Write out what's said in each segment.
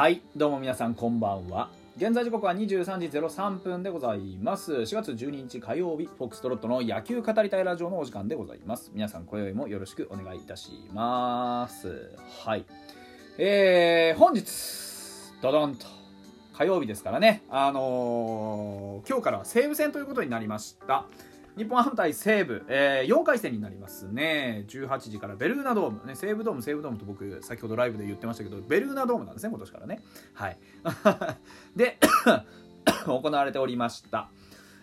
はいどうも皆さんこんばんは。現在時刻は23時03分でございます。4月12日火曜日フォックストロットの野球語りたいラジオのお時間でございます。皆さん今宵もよろしくお願いいたします。はい。えー、本日ドドンと火曜日ですからね。あのー、今日から西武戦ということになりました。日本ハム対西武、えー、4回戦になりますね。18時から。ベルーナドーム。ね西武ドーム西武ドームと僕先ほどライブで言ってましたけどベルーナドームなんですね今年からね。はい。で 行われておりました。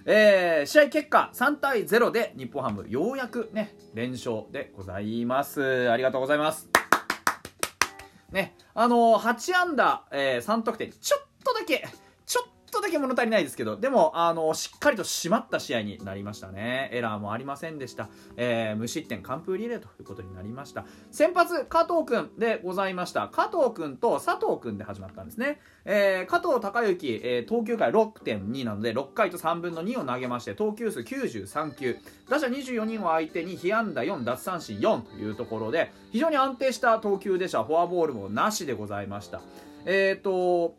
えー、試合結果3対0で日本ハムようやくね連勝でございます。ありがとうございます。ねあのー、8安打、えー、3得点。ちょっとだけだけ物足りないですけど、でも、あの、しっかりと締まった試合になりましたね。エラーもありませんでした。えー、無失点完封リレーということになりました。先発、加藤くんでございました。加藤くんと佐藤くんで始まったんですね。えー、加藤隆之、えー、投球回6.2なので、6回と3分の2を投げまして、投球数93球。打者24人を相手に被安打4、奪三振4というところで、非常に安定した投球でした。フォアボールもなしでございました。えっ、ー、と、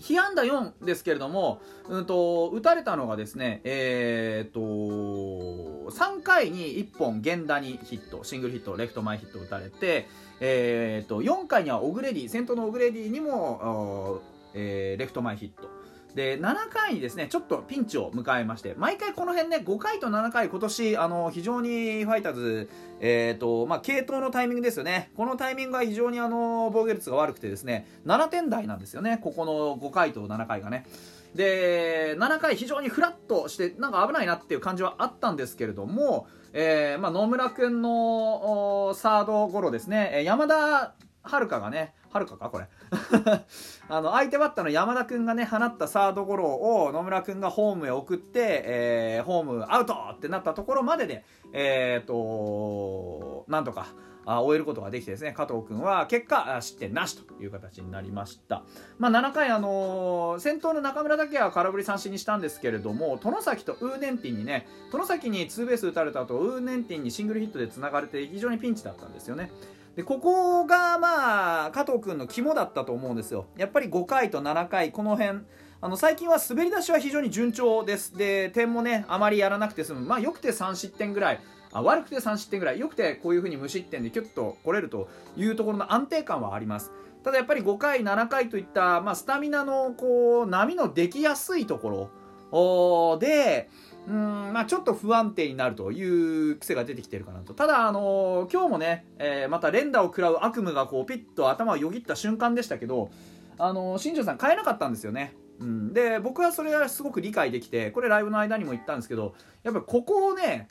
被安打4ですけれども、うんと、打たれたのがですね、えー、と、3回に1本源田にヒット、シングルヒット、レフト前ヒット打たれて、えー、と、4回にはオグレディ、先頭のオグレディにも、えー、レフト前ヒット。で7回にですねちょっとピンチを迎えまして毎回この辺ね5回と7回今年あの非常にファイターズえーとまあ、系統のタイミングですよね、このタイミングが非常にあの防御率が悪くて、ですね7点台なんですよね、ここの5回と7回がね。で7回、非常にフラッとしてなんか危ないなっていう感じはあったんですけれども、えーまあ、野村君のサードゴロですね、山田遥がね、はるかか？これ。あの相手バッターの山田君がね放ったサードゴロを野村君がホームへ送って、えー、ホームアウトってなったところまでで、えーと、なんとかあ終えることができてですね加藤君は結果失点なしという形になりました、まあ、7回、あのー、先頭の中村だけは空振り三振にしたんですけれども外崎とウーネンティンにね外崎にツーベース打たれた後ウーネンティンにシングルヒットでつながれて非常にピンチだったんですよね。でここがまあ加藤君の肝だったと思うんですよ。やっぱり5回と7回この辺。あの最近は滑り出しは非常に順調です。で点もねあまりやらなくて済む。まあよくて3失点ぐらい。あ悪くて3失点ぐらい。よくてこういう風に無失点でキュッと来れるというところの安定感はあります。ただやっぱり5回7回といった、まあ、スタミナのこう波のできやすいところ。でうんまあ、ちょっと不安定になるという癖が出てきてるかなと。ただ、あのー、今日もね、えー、また連打を食らう悪夢がこうピッと頭をよぎった瞬間でしたけど、あのー、新庄さん変えなかったんですよね。うん、で僕はそれはすごく理解できてこれライブの間にも言ったんですけどやっぱりここをね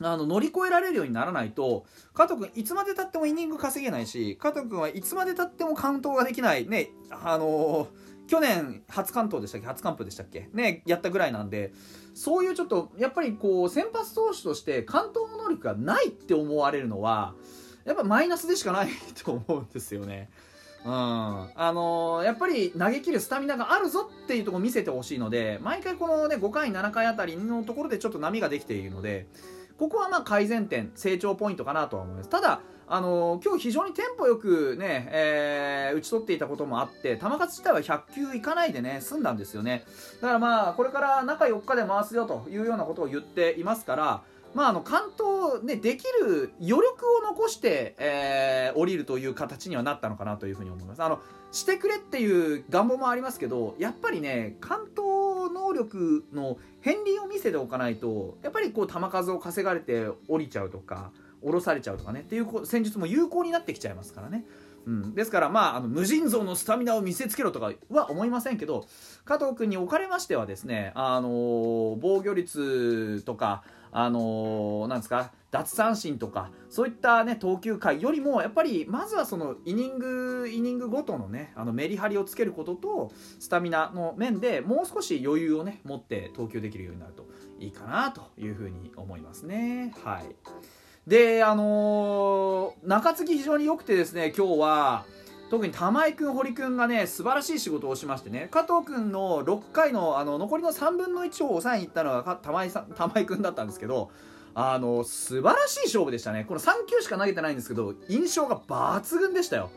あの乗り越えられるようにならないと加藤君いつまでたってもイニング稼げないし加藤君はいつまでたっても完投ができない。ねあのー去年初関東でしたっけ？初完封でしたっけ？ねやったぐらいなんでそういうちょっとやっぱりこう先発投手として関東の能力がないって思われるのはやっぱマイナスでしかないと思うんですよね。うん、あのー、やっぱり投げ切るスタミナがあるぞっていうところ見せてほしいので毎回このね5回7回あたりのところでちょっと波ができているのでここはまあ改善点成長ポイントかなとは思います。ただあの今日非常にテンポよくね、えー、打ち取っていたこともあって球数自体は100球いかないでね済んだんですよねだからまあこれから中4日で回すよというようなことを言っていますからまあ、あの関東、ね、できる余力を残して、えー、降りるという形にはなったのかなというふうに思います。あのしてくれっていう願望もありますけどやっぱりね関東能力の片鱗を見せておかないとやっぱりこう球数を稼がれて降りちゃうとか降ろされちゃうとかねっていう戦術も有効になってきちゃいますからね。うん、ですから、まあ、あの無尽蔵のスタミナを見せつけろとかは思いませんけど加藤君におかれましてはですね、あのー、防御率とか、あのー、なんですか奪三振とかそういった、ね、投球回よりもやっぱりまずはそのイニングイニングごとの,、ね、あのメリハリをつけることとスタミナの面でもう少し余裕を、ね、持って投球できるようになるといいかなというふうに思いますね。はいで、あのー、中継ぎ非常に良くてですね、今日は、特に玉井君、堀君がね、素晴らしい仕事をしましてね、加藤君の6回のあの残りの3分の1を抑えに行ったのが玉井さん玉井君だったんですけど、あの素晴らしい勝負でしたね。この3球しか投げてないんですけど、印象が抜群でしたよ。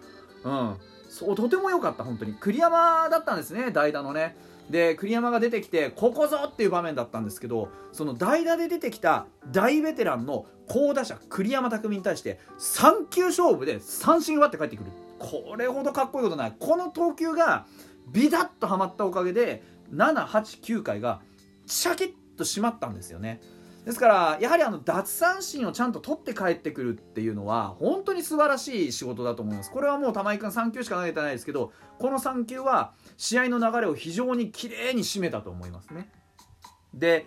うん。そうとても良かった本当に栗山だったんですね代打のねで栗山が出てきてここぞっていう場面だったんですけどその代打で出てきた大ベテランの好打者栗山匠に対して3球勝負で三振奪って帰ってくる。これほどかっこいいことない。この投球がビタッとはまったおかげで789回がシャキッと締まったんですよね。ですからやはりあの奪三振をちゃんと取って帰ってくるっていうのは本当に素晴らしい仕事だと思います。これはもう玉井君3球しか投げてないですけどこの3球は試合の流れを非常に綺麗に締めたと思いますね。で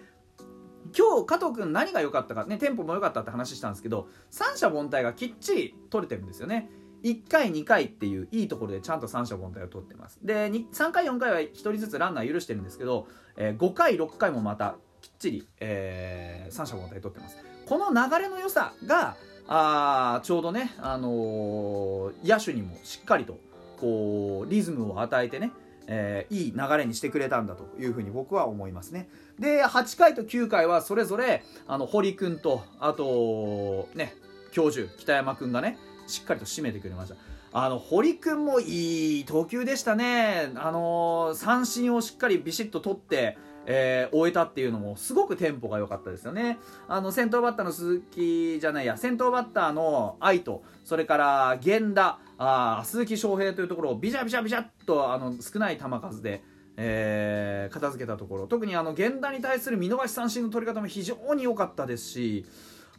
今日加藤君何が良かったかねテンポも良かったって話したんですけど三者凡退がきっちり取れてるんですよね。1回2回っていういいところでちゃんと三者凡退を取ってます。で3回4回は1人ずつランナー許してるんですけど、えー、5回6回もまたきっちり、えー、三者凡退取ってます。この流れの良さがあちょうどね、あのー、野手にもしっかりとこうリズムを与えてね、えー、いい流れにしてくれたんだというふうに僕は思いますね。で8回と9回はそれぞれあの堀君とあとね教授北山君がねしっかりと締めてくれました。あの堀君もいい投球でしたね。あの三振をしっかりビシッと取ってえー、終えたっていうのもすごくテンポが良かったですよね。あの先頭バッターの鈴木じゃないや先頭バッターの愛とそれから源田あ鈴木翔平というところをビシャビシャビシャっとあの少ない球数で、えー、片付けたところ特にあの源田に対する見逃し三振の取り方も非常に良かったですし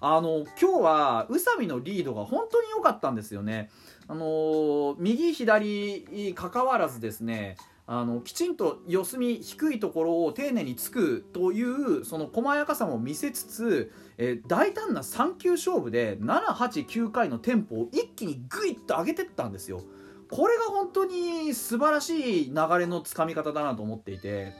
あの今日は宇佐美のリードが本当に良かったんですよね。あの右左かかわらずですねあのきちんと四隅低いところを丁寧につくというその細やかさも見せつつ、えー、大胆な3球勝負で789回のテンポを一気にグイッと上げてったんですよ。これが本当に素晴らしい流れのつかみ方だなと思っていて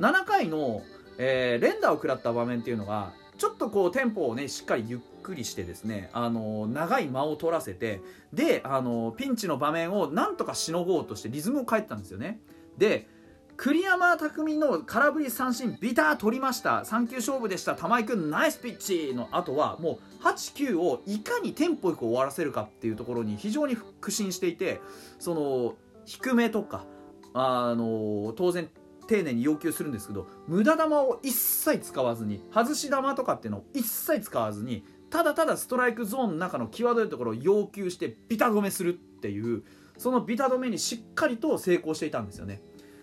7回の、えー、連打を食らった場面っていうのがちょっとこうテンポをねしっかりゆっくりしてですねあの長い間を取らせてであのピンチの場面をなんとかしのごうとしてリズムを変えてたんですよね。で栗山匠の空振り三振ビター取りました。3球勝負でした。玉井君ナイスピッチの後はもう89をいかにテンポよく終わらせるかっていうところに非常に苦心していてその低めとかあの当然丁寧に要求するんですけど無駄球を一切使わずに外し球とかっていうのを一切使わずにただただストライクゾーンの中の際どいところを要求してビタ止めするっていうそのビタ止めにしっかりと成功していたんですよね。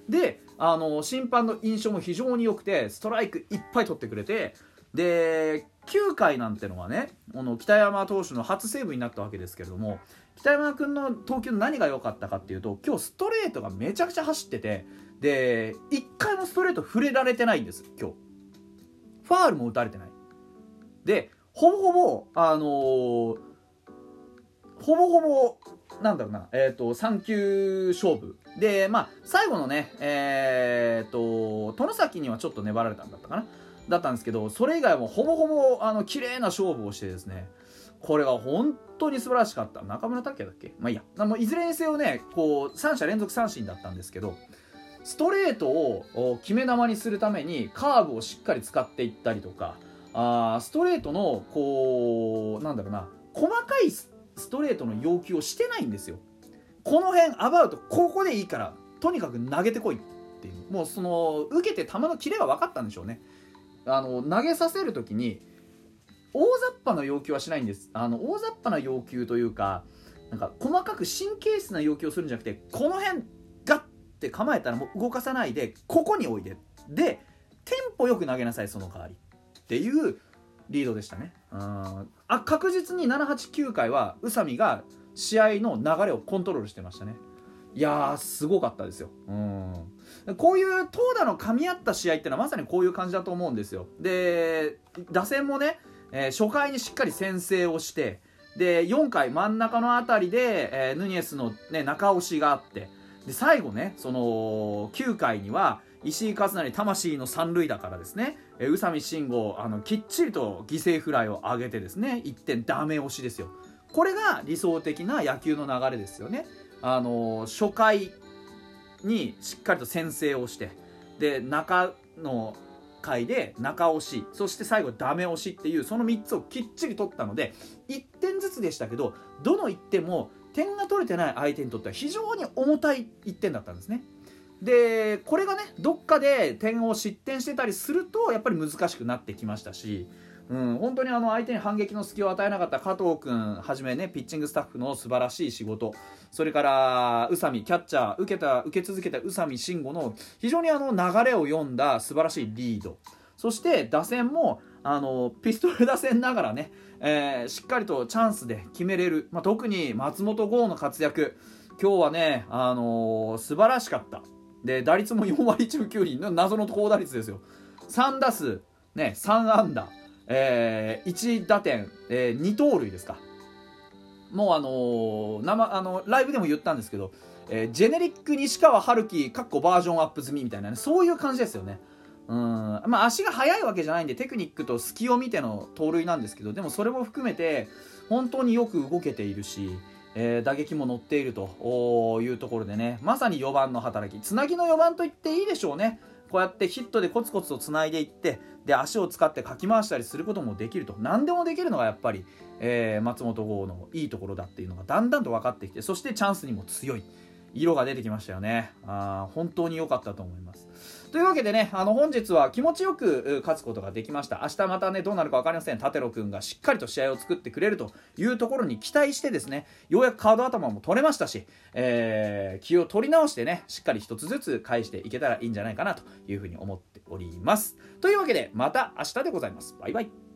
であの審判の印象も非常に良くてストライクいっぱい取ってくれてで9回なんてのはねこの北山投手の初セーブになったわけですけれども北山君の投球の何が良かったかっていうと今日ストレートがめちゃくちゃ走っててで1回もストレート触れられてないんです今日。ファールも打たれてない。でほぼほぼあのー、ほぼほぼなんだろうな、えっ、ー、と、3球勝負。で、まあ、最後のね、えっ、ー、と、殿崎にはちょっと粘られたんだったかな。だったんですけど、それ以外もほぼほぼ、あの、綺麗な勝負をしてですね、これが本当に素晴らしかった。中村拓也だっけ？まあいいや。あのいずれにせよね、こう、3者連続三振だったんですけど、ストレートを決め球にするためにカーブをしっかり使っていったりとか、あストレートの、こう、なんだろうな、細かいストレートの要求をしてないんですよ。この辺アバウトここでいいからとにかく投げてこいっていう。もうその受けて球のキレが分かったんでしょうね。あの投げさせる時に大雑把な要求はしないんです。あの大雑把な要求というかなんか細かく神経質な要求をするんじゃなくてこの辺ガッて構えたらもう動かさないでここにおいで。でテンポよく投げなさいその代わり。っていうリードでしたね。あ確実に789回は宇佐美が試合の流れをコントロールしてましたね。いやーすごかったですよ。うん。こういう投打の噛み合った試合ってのはまさにこういう感じだと思うんですよ。で打線もね、えー、初回にしっかり先制をしてで4回真ん中の辺りで、えー、ヌニエスの、ね、中押しがあってで最後ねその9回には石井和成魂の三塁打からですね宇佐美慎吾あのきっちりと犠牲フライを上げてですね1点ダメ押しですよこれが理想的な野球の流れですよねあの初回にしっかりと先制をしてで中の回で中押しそして最後ダメ押しっていうその3つをきっちり取ったので1点ずつでしたけどどの1点も点が取れてない相手にとっては非常に重たい1点だったんですね。でこれがねどっかで点を失点してたりするとやっぱり難しくなってきましたし、うん、本当にあの相手に反撃の隙を与えなかった加藤君はじめねピッチングスタッフの素晴らしい仕事それから宇佐美キャッチャー受けた受け続けた宇佐美慎吾の非常にあの流れを読んだ素晴らしいリード。そして打線もあのピストル打線ながらね、えー、しっかりとチャンスで決めれる、まあ、特に松本剛の活躍。今日はね、あのー、素晴らしかった。で打率も4割中9厘の謎の高打率ですよ。3打数、ね、3安打、えー、1打点、えー、2盗塁ですか。もうあのー、生あのライブでも言ったんですけど、えー、ジェネリック西川春樹かっこバージョンアップ済みみたいなねそういう感じですよね。うんまあ足が速いわけじゃないんでテクニックと隙を見ての盗塁なんですけどでもそれも含めて本当によく動けているしえー、打撃も乗っているというところでね。まさに4番の働き。つなぎの4番と言っていいでしょうね。こうやってヒットでコツコツとつないでいってで足を使ってかき回したりすることもできると。何でもできるのがやっぱり、えー、松本剛のいいところだっていうのがだんだんと分かってきてそしてチャンスにも強い。色が出てきましたよねあ本当に良かったと思いますというわけでね、あの本日は気持ちよく勝つことができました。明日またね、どうなるか分かりません。立野くんがしっかりと試合を作ってくれるというところに期待してですね、ようやくカード頭も取れましたし、えー、気を取り直してね、しっかり一つずつ返していけたらいいんじゃないかなというふうに思っております。というわけで、また明日でございます。バイバイ。